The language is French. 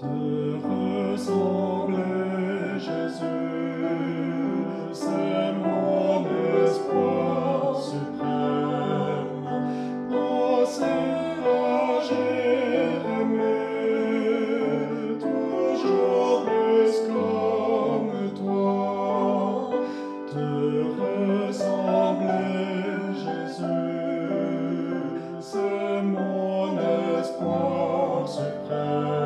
Te ressembler Jésus, c'est mon espoir suprême. Non, c'est roger, mais toujours comme toi. Te ressembler Jésus, c'est mon espoir suprême.